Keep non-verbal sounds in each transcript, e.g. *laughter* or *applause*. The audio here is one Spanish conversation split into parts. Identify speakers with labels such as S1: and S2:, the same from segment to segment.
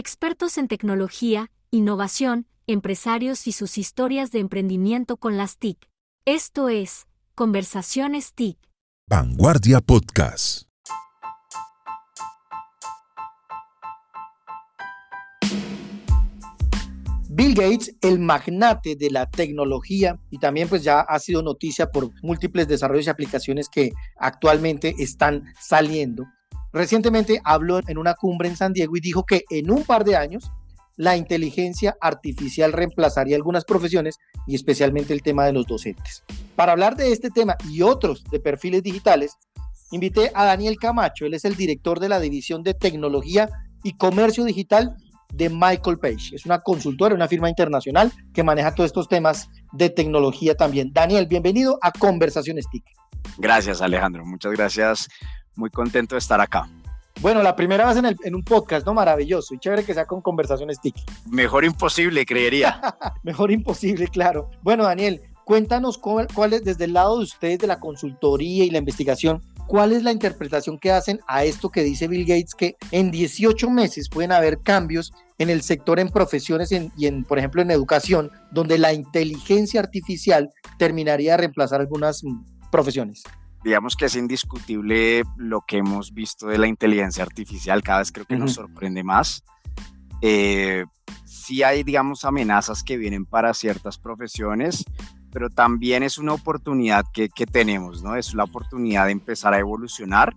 S1: Expertos en tecnología, innovación, empresarios y sus historias de emprendimiento con las TIC. Esto es Conversaciones TIC.
S2: Vanguardia Podcast.
S3: Bill Gates, el magnate de la tecnología y también pues ya ha sido noticia por múltiples desarrollos y aplicaciones que actualmente están saliendo. Recientemente habló en una cumbre en San Diego y dijo que en un par de años la inteligencia artificial reemplazaría algunas profesiones y especialmente el tema de los docentes. Para hablar de este tema y otros de perfiles digitales, invité a Daniel Camacho, él es el director de la División de Tecnología y Comercio Digital de Michael Page. Es una consultora, una firma internacional que maneja todos estos temas de tecnología también. Daniel, bienvenido a Conversaciones TIC.
S4: Gracias, Alejandro. Muchas gracias. Muy contento de estar acá.
S3: Bueno, la primera vez en, en un podcast, ¿no? Maravilloso y chévere que sea con Conversaciones TIC.
S4: Mejor imposible, creería. *laughs*
S3: Mejor imposible, claro. Bueno, Daniel, cuéntanos cuál, cuál es desde el lado de ustedes de la consultoría y la investigación, ¿Cuál es la interpretación que hacen a esto que dice Bill Gates, que en 18 meses pueden haber cambios en el sector, en profesiones y en, por ejemplo, en educación, donde la inteligencia artificial terminaría de reemplazar algunas profesiones?
S4: Digamos que es indiscutible lo que hemos visto de la inteligencia artificial, cada vez creo que nos sorprende más. Eh, sí hay, digamos, amenazas que vienen para ciertas profesiones, pero también es una oportunidad que, tenemos, ¿no? Es la oportunidad de empezar a evolucionar.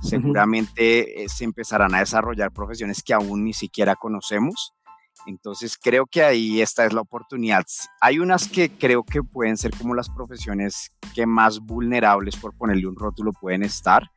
S4: Seguramente eh, se empezarán a desarrollar profesiones que aún ni siquiera conocemos. Entonces creo que ahí esta es la oportunidad. Hay unas que creo que pueden ser como las profesiones que más vulnerables, por ponerle un rótulo, pueden estar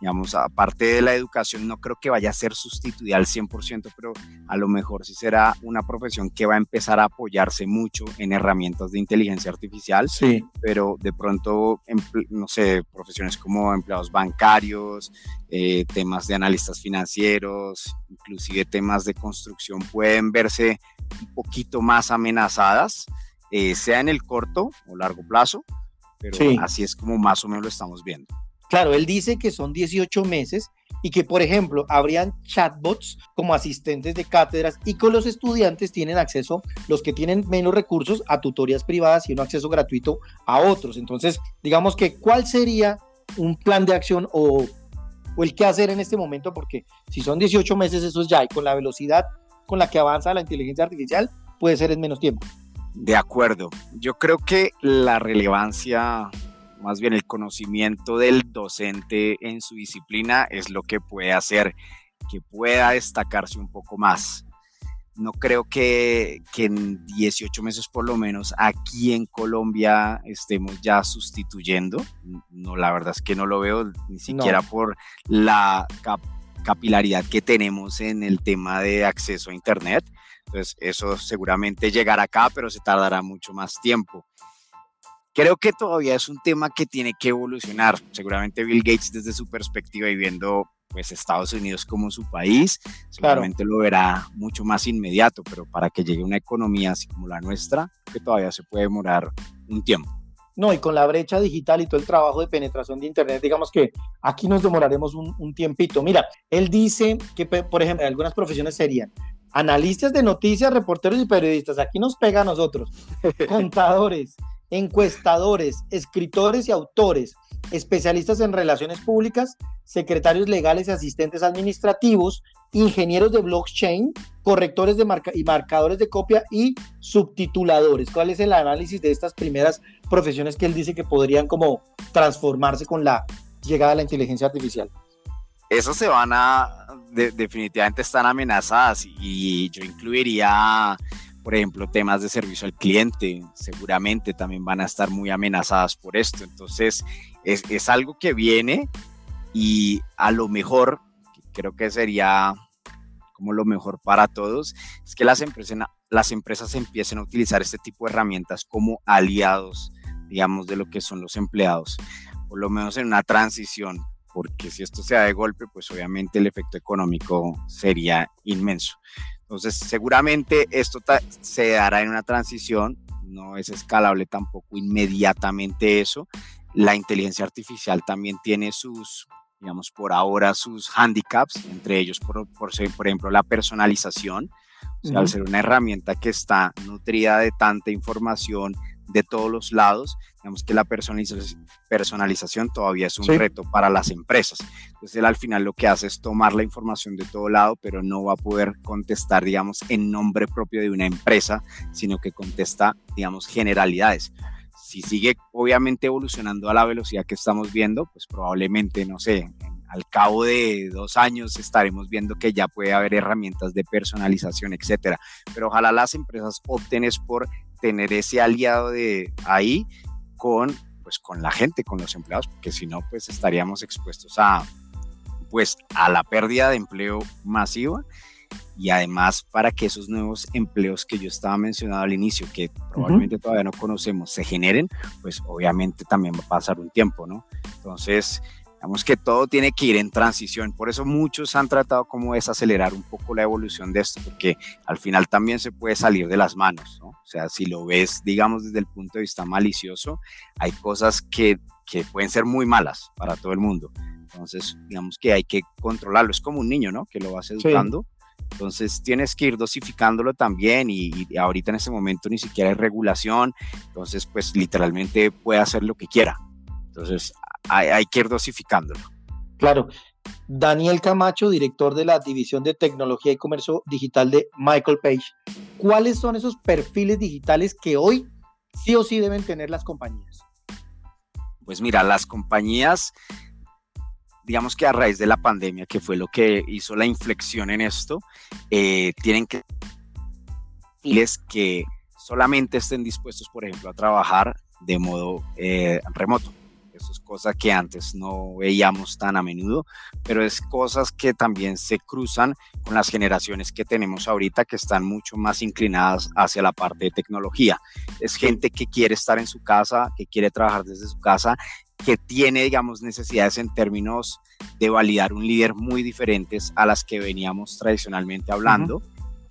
S4: digamos, aparte de la educación, no creo que vaya a ser sustituida al 100%, pero a lo mejor sí será una profesión que va a empezar a apoyarse mucho en herramientas de inteligencia artificial,
S3: sí.
S4: pero de pronto, no sé, profesiones como empleados bancarios, eh, temas de analistas financieros, inclusive temas de construcción pueden verse un poquito más amenazadas, eh, sea en el corto o largo plazo, pero así es como más o menos lo estamos viendo.
S3: Claro, él dice que son 18 meses y que, por ejemplo, habrían chatbots como asistentes de cátedras y con los estudiantes tienen acceso, los que tienen menos recursos, a tutorías privadas y un acceso gratuito a otros. Entonces, digamos que, ¿cuál sería un plan de acción o, o el qué hacer en este momento? Porque si son 18 meses, eso es ya, y con la velocidad con la que avanza la inteligencia artificial, puede ser en menos tiempo.
S4: De acuerdo. Yo creo que la relevancia más bien el conocimiento del docente en su disciplina es lo que puede hacer que pueda destacarse un poco más. No creo que, en 18 meses por lo menos aquí en Colombia estemos ya sustituyendo. No, la verdad es que no lo veo ni siquiera por la capilaridad que tenemos en el tema de acceso a Internet. Entonces, eso seguramente llegará acá, pero se tardará mucho más tiempo. Creo que todavía es un tema que tiene que evolucionar. Seguramente Bill Gates desde su perspectiva y viendo pues Estados Unidos como su país, seguramente lo verá mucho más inmediato, pero para que llegue una economía así como la nuestra, que todavía se puede demorar un tiempo.
S3: No, y con la brecha digital y todo el trabajo de penetración de Internet, digamos que aquí nos demoraremos un, un tiempito. Mira, él dice que, por ejemplo, algunas profesiones serían analistas de noticias, reporteros y periodistas. Aquí nos pega a nosotros. *laughs* Contadores, encuestadores, escritores y autores, especialistas en relaciones públicas, secretarios legales y asistentes administrativos, ingenieros de blockchain, correctores de marca y marcadores de copia y subtituladores. ¿Cuál es el análisis de estas primeras profesiones que él dice que podrían como transformarse con la llegada de la inteligencia artificial?
S4: Eso se van a, definitivamente están amenazadas y yo incluiría por ejemplo, temas de servicio al cliente, seguramente también van a estar muy amenazadas por esto. Entonces, es, es algo que viene y a lo mejor, creo que sería como lo mejor para todos, es que las empresas, las empresas empiecen a utilizar este tipo de herramientas como aliados, digamos, de lo que son los empleados, por lo menos en una transición, porque si esto se da de golpe, pues obviamente el efecto económico sería inmenso. Entonces, seguramente esto se dará en una transición, no es escalable tampoco inmediatamente eso. La inteligencia artificial también tiene sus digamos, por ahora sus handicaps, entre ellos, por, por, por ejemplo, la personalización. O sea, al ser una herramienta que está nutrida de tanta información de todos los lados, digamos que la personalización, todavía es un reto para las empresas. Entonces él al final lo que hace es tomar la información de todo lado, pero no va a poder contestar, digamos, en nombre propio de una empresa, sino que contesta, digamos, generalidades si sigue obviamente evolucionando a la velocidad que estamos viendo, pues probablemente, no sé, al cabo de dos años estaremos viendo que ya puede haber herramientas de personalización, etcétera. Pero ojalá las empresas opten es por tener ese aliado de ahí con, pues, con la gente, con los empleados, porque si no, pues estaríamos expuestos a, pues, a la pérdida de empleo masiva y además para que esos nuevos empleos que yo estaba mencionando al inicio, que probablemente todavía no conocemos, se generen, pues obviamente también va a pasar un tiempo, ¿no? Entonces, digamos que todo tiene que ir en transición, por eso muchos han tratado como desacelerar un poco la evolución de esto, porque al final también se puede salir de las manos, ¿no? O sea, si lo ves, digamos, desde el punto de vista malicioso, hay cosas que, que pueden ser muy malas para todo el mundo. Entonces, digamos que hay que controlarlo. Es como un niño, ¿no? Que lo vas educando. Entonces tienes que ir dosificándolo también y, ahorita en ese momento ni siquiera hay regulación, entonces pues literalmente puede hacer lo que quiera. Entonces hay, que ir dosificándolo.
S3: Claro. Daniel Camacho, director de la División de Tecnología y Comercio Digital de Michael Page. ¿Cuáles son esos perfiles digitales que hoy sí o sí deben tener las compañías?
S4: Pues mira, las compañías digamos que a raíz de la pandemia, que fue lo que hizo la inflexión en esto, eh, tienen que que solamente estén dispuestos, por ejemplo, a trabajar de modo eh, remoto. Eso es cosa que antes no veíamos tan a menudo, pero es cosas que también se cruzan con las generaciones que tenemos ahorita que están mucho más inclinadas hacia la parte de tecnología. Es gente que quiere estar en su casa, que quiere trabajar desde su casa que tiene, digamos, necesidades en términos de validar un líder muy diferentes a las que veníamos tradicionalmente hablando.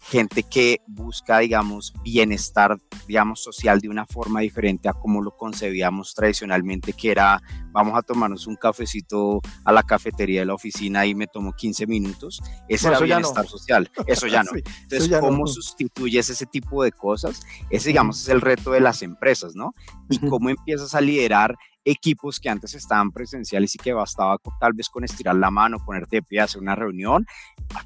S4: Gente que busca, digamos, bienestar, digamos, social de una forma diferente a como lo concebíamos tradicionalmente, que era, vamos a tomarnos un cafecito a la cafetería de la oficina y me tomo 15 minutos. Ese era bienestar social. Eso ya no. *laughs* Entonces, ¿cómo sustituyes ese tipo de cosas? Ese, digamos, es el reto de las empresas, ¿no? Y cómo empiezas a liderar equipos que antes estaban presenciales y que bastaba tal vez con estirar la mano, ponerte de pie, hacer una reunión,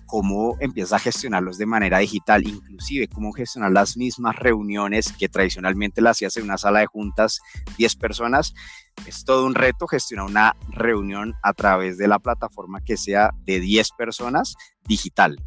S4: cómo empiezas a gestionarlos de manera digital, inclusive cómo gestionar las mismas reuniones que tradicionalmente las hacías en una sala de juntas 10 personas. Es todo un reto gestionar una reunión a través de la plataforma que sea de 10 personas digital.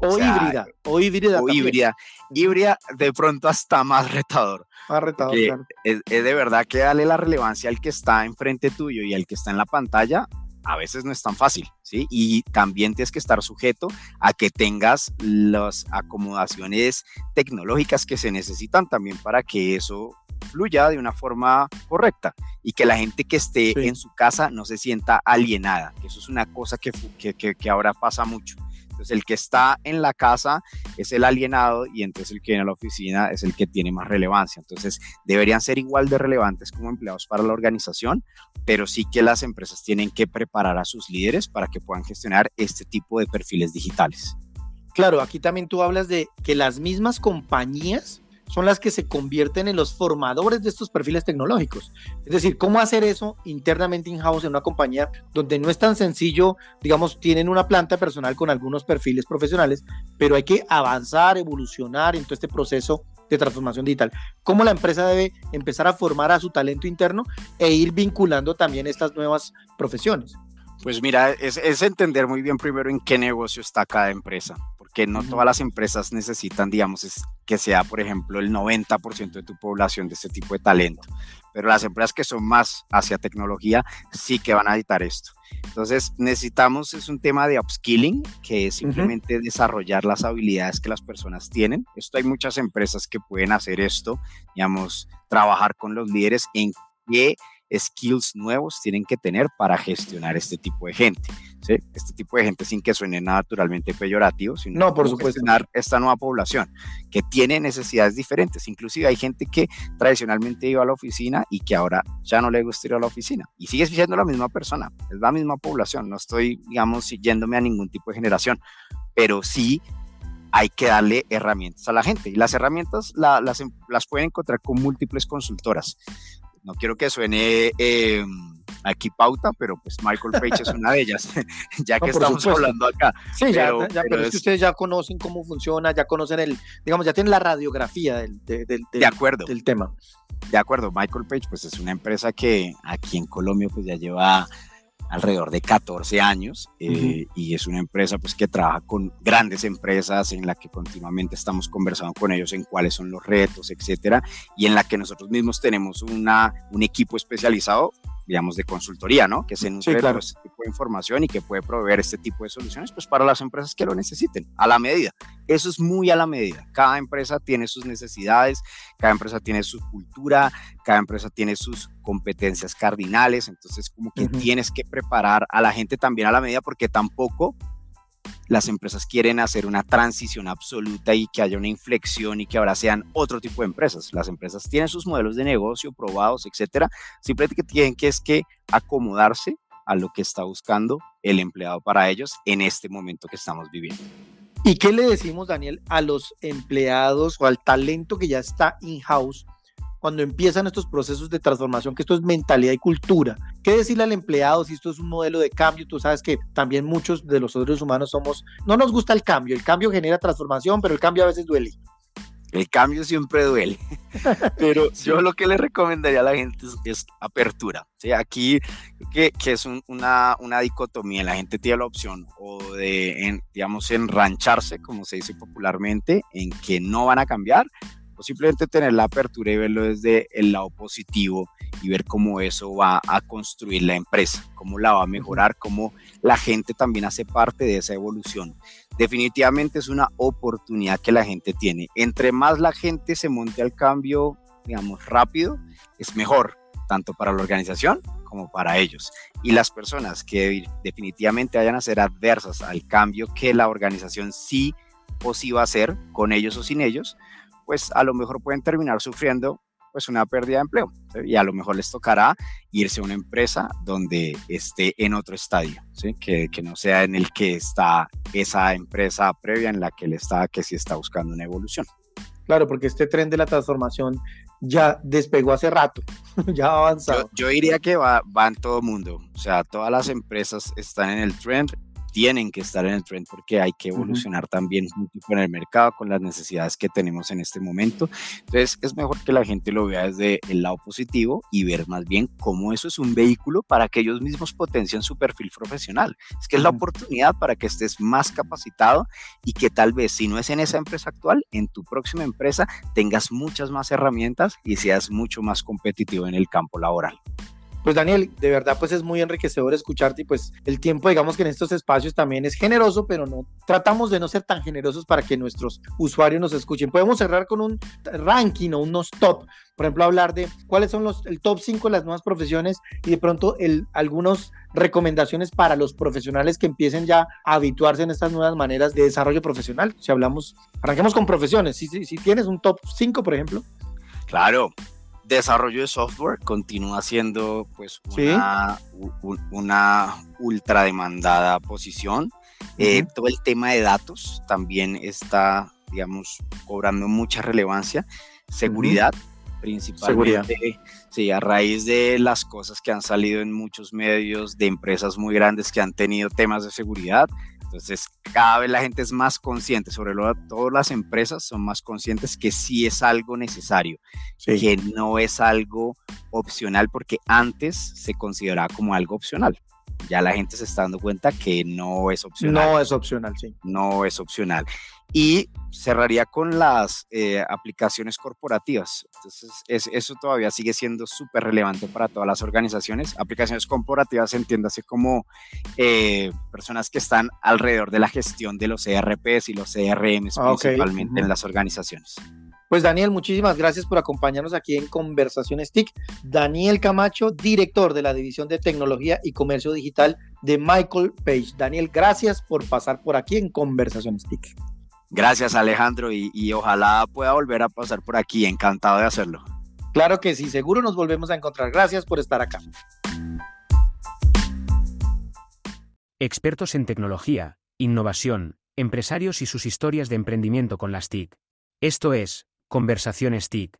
S3: O, híbrida, o híbrida.
S4: O híbrida. Híbrida de pronto hasta más retador.
S3: Más retador,
S4: es, de verdad que darle la relevancia al que está enfrente tuyo y al que está en la pantalla a veces no es tan fácil, ¿sí? Y también tienes que estar sujeto a que tengas las acomodaciones tecnológicas que se necesitan también para que eso fluya de una forma correcta y que la gente que esté en su casa no se sienta alienada. Eso es una cosa que, que, que ahora pasa mucho. Entonces el que está en la casa es el alienado y entonces el que viene a la oficina es el que tiene más relevancia. Entonces deberían ser igual de relevantes como empleados para la organización, pero sí que las empresas tienen que preparar a sus líderes para que puedan gestionar este tipo de perfiles digitales.
S3: Claro, aquí también tú hablas de que las mismas compañías son las que se convierten en los formadores de estos perfiles tecnológicos. Es decir, cómo hacer eso internamente in-house en una compañía donde no es tan sencillo, digamos, tienen una planta personal con algunos perfiles profesionales, pero hay que avanzar, evolucionar en todo este proceso de transformación digital. Cómo la empresa debe empezar a formar a su talento interno e ir vinculando también estas nuevas profesiones.
S4: Pues mira, es, es entender muy bien primero en qué negocio está cada empresa que no todas las empresas necesitan, digamos, es que sea, por ejemplo, el 90% de tu población de este tipo de talento. Pero las empresas que son más hacia tecnología sí que van a editar esto. Entonces, necesitamos, es un tema de upskilling, que es simplemente desarrollar las habilidades que las personas tienen. Esto hay muchas empresas que pueden hacer esto, digamos, trabajar con los líderes en qué skills nuevos tienen que tener para gestionar este tipo de gente. ¿Sí? Este tipo de gente sin que suene naturalmente peyorativo, sino
S3: no, por supuesto.
S4: esta nueva población que tiene necesidades diferentes. Inclusive hay gente que tradicionalmente iba a la oficina y que ahora ya no le gusta ir a la oficina y sigue siendo la misma persona, es la misma población. No estoy, digamos, yéndome a ningún tipo de generación, pero sí hay que darle herramientas a la gente. Y las herramientas las, las pueden encontrar con múltiples consultoras. No quiero que suene eh, aquí pauta, pero pues Michael Page es una de ellas, *laughs* ya que estamos hablando acá.
S3: Sí, pero, ya, pero, es, que ustedes ya conocen cómo funciona, ya conocen el, digamos, ya tienen la radiografía del,
S4: de acuerdo.
S3: del tema.
S4: De acuerdo, Michael Page pues es una empresa que aquí en Colombia pues ya lleva alrededor de 14 años eh, y es una empresa pues que trabaja con grandes empresas en la que continuamente estamos conversando con ellos en cuáles son los retos, etcétera, y en la que nosotros mismos tenemos una, un equipo especializado digamos, de consultoría, ¿no? Que se nutre de este tipo de información y que puede proveer este tipo de soluciones, pues para las empresas que lo necesiten, a la medida. Eso es muy a la medida. Cada empresa tiene sus necesidades, cada empresa tiene su cultura, cada empresa tiene sus competencias cardinales, entonces como que tienes que preparar a la gente también a la medida porque tampoco las empresas quieren hacer una transición absoluta y que haya una inflexión y que ahora sean otro tipo de empresas. Las empresas tienen sus modelos de negocio probados, etcétera. Simplemente que tienen que es que acomodarse a lo que está buscando el empleado para ellos en este momento que estamos viviendo.
S3: ¿Y qué le decimos, Daniel, a los empleados o al talento que ya está in-house cuando empiezan estos procesos de transformación, que esto es mentalidad y cultura. ¿Qué decirle al empleado si esto es un modelo de cambio? Tú sabes que también muchos de los seres humanos somos, no nos gusta el cambio, el cambio genera transformación, pero el cambio a veces duele.
S4: El cambio siempre duele, *laughs* pero yo lo que le recomendaría a la gente es, apertura. ¿sí? Aquí, que, que es una, una, dicotomía, la gente tiene la opción o de, en, digamos, enrancharse, como se dice popularmente, en que no van a cambiar, o simplemente tener la apertura y verlo desde el lado positivo y ver cómo eso va a construir la empresa, cómo la va a mejorar, cómo la gente también hace parte de esa evolución. Definitivamente es una oportunidad que la gente tiene. Entre más la gente se monte al cambio, digamos, rápido, es mejor, tanto para la organización como para ellos. Y las personas que definitivamente vayan a ser adversas al cambio que la organización sí o sí va a hacer, con ellos o sin ellos, pues a lo mejor pueden terminar sufriendo pues una pérdida de empleo y a lo mejor les tocará irse a una empresa donde esté en otro estadio, ¿sí? que, que, no sea en el que está esa empresa previa en la que él está, que sí está buscando una evolución.
S3: Claro, porque este tren de la transformación ya despegó hace rato, *laughs* ya ha avanzado.
S4: Yo, yo diría que va, va en todo mundo, o sea, todas las empresas están en el trend, tienen que estar en el trend porque hay que evolucionar también con el mercado, con las necesidades que tenemos en este momento. Entonces es mejor que la gente lo vea desde el lado positivo y ver más bien cómo eso es un vehículo para que ellos mismos potencien su perfil profesional. Es que es la oportunidad para que estés más capacitado y que tal vez si no es en esa empresa actual, en tu próxima empresa tengas muchas más herramientas y seas mucho más competitivo en el campo laboral.
S3: Pues Daniel, de verdad pues es muy enriquecedor escucharte y pues el tiempo digamos que en estos espacios también es generoso, pero no tratamos de no ser tan generosos para que nuestros usuarios nos escuchen. Podemos cerrar con un ranking o unos top, por ejemplo, hablar de cuáles son los el top 5 de las nuevas profesiones y de pronto el, algunas recomendaciones para los profesionales que empiecen ya a habituarse en estas nuevas maneras de desarrollo profesional. Si hablamos, arranquemos con profesiones, si, si, si tienes un top 5, por ejemplo.
S4: Claro, desarrollo de software continúa siendo pues una, una ultra demandada posición. Eh, todo el tema de datos también está, digamos, cobrando mucha relevancia. Seguridad, principalmente. Seguridad. Sí, a raíz de las cosas que han salido en muchos medios de empresas muy grandes que han tenido temas de seguridad, entonces, cada vez la gente es más consciente, sobre todo las empresas son más conscientes que sí es algo necesario, que no es algo opcional, porque antes se consideraba como algo opcional. Ya la gente se está dando cuenta que no es opcional.
S3: No es opcional, sí.
S4: No es opcional. Y cerraría con las eh, aplicaciones corporativas. Entonces, eso todavía sigue siendo súper relevante para todas las organizaciones. Aplicaciones corporativas, entiéndase como eh, personas que están alrededor de la gestión de los ERPs y los CRMs, ah, principalmente en las organizaciones.
S3: Pues Daniel, muchísimas gracias por acompañarnos aquí en Conversaciones TIC. Daniel Camacho, director de la División de Tecnología y Comercio Digital de Michael Page. Daniel, gracias por pasar por aquí en Conversaciones TIC.
S4: Gracias Alejandro y, y ojalá pueda volver a pasar por aquí, encantado de hacerlo.
S3: Claro que sí, seguro nos volvemos a encontrar. Gracias por estar acá.
S5: Expertos en tecnología, innovación, empresarios y sus historias de emprendimiento con las TIC. Esto es, Conversaciones TIC.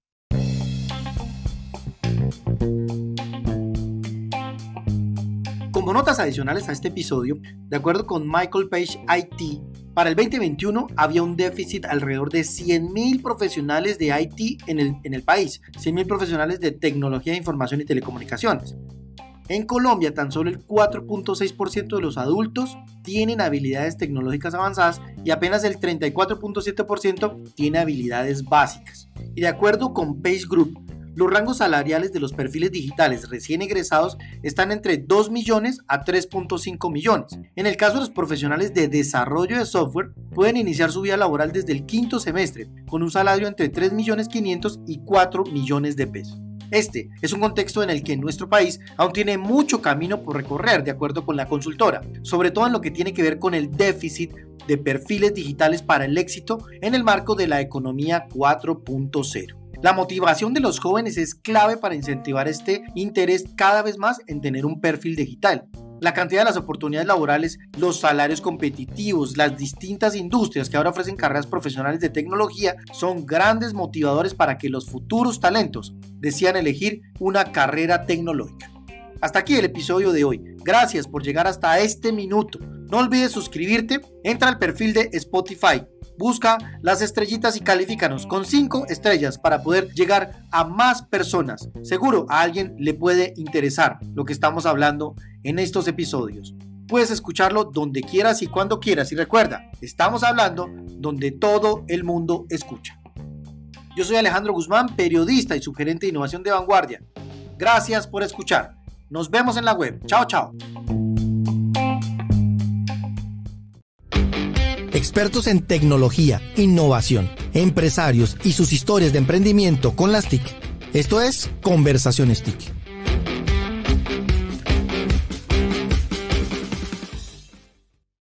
S3: Como notas adicionales a este episodio, de acuerdo con Michael Page IT, para el 2021 había un déficit alrededor de 100.000 profesionales de IT en el, en el país, 100.000 profesionales de tecnología de información y telecomunicaciones. En Colombia, tan solo el 4.6% de los adultos tienen habilidades tecnológicas avanzadas y apenas el 34.7% tiene habilidades básicas. Y de acuerdo con Page Group, los rangos salariales de los perfiles digitales recién egresados están entre 2 millones a 3.5 millones. En el caso de los profesionales de desarrollo de software, pueden iniciar su vida laboral desde el quinto semestre, con un salario entre 3 millones 500 y 4 millones de pesos. Este es un contexto en el que nuestro país aún tiene mucho camino por recorrer, de acuerdo con la consultora, sobre todo en lo que tiene que ver con el déficit de perfiles digitales para el éxito en el marco de la economía 4.0. La motivación de los jóvenes es clave para incentivar este interés cada vez más en tener un perfil digital. La cantidad de las oportunidades laborales, los salarios competitivos, las distintas industrias que ahora ofrecen carreras profesionales de tecnología son grandes motivadores para que los futuros talentos desean elegir una carrera tecnológica. Hasta aquí el episodio de hoy. Gracias por llegar hasta este minuto. No olvides suscribirte, entra al perfil de Spotify, busca las estrellitas y califícanos con 5 estrellas para poder llegar a más personas. Seguro a alguien le puede interesar lo que estamos hablando en estos episodios. Puedes escucharlo donde quieras y cuando quieras. Y recuerda, estamos hablando donde todo el mundo escucha. Yo soy Alejandro Guzmán, periodista y sugerente de innovación de vanguardia. Gracias por escuchar. Nos vemos en la web. Chao, chao.
S6: Expertos en tecnología, innovación, empresarios y sus historias de emprendimiento con las TIC. Esto es Conversaciones TIC.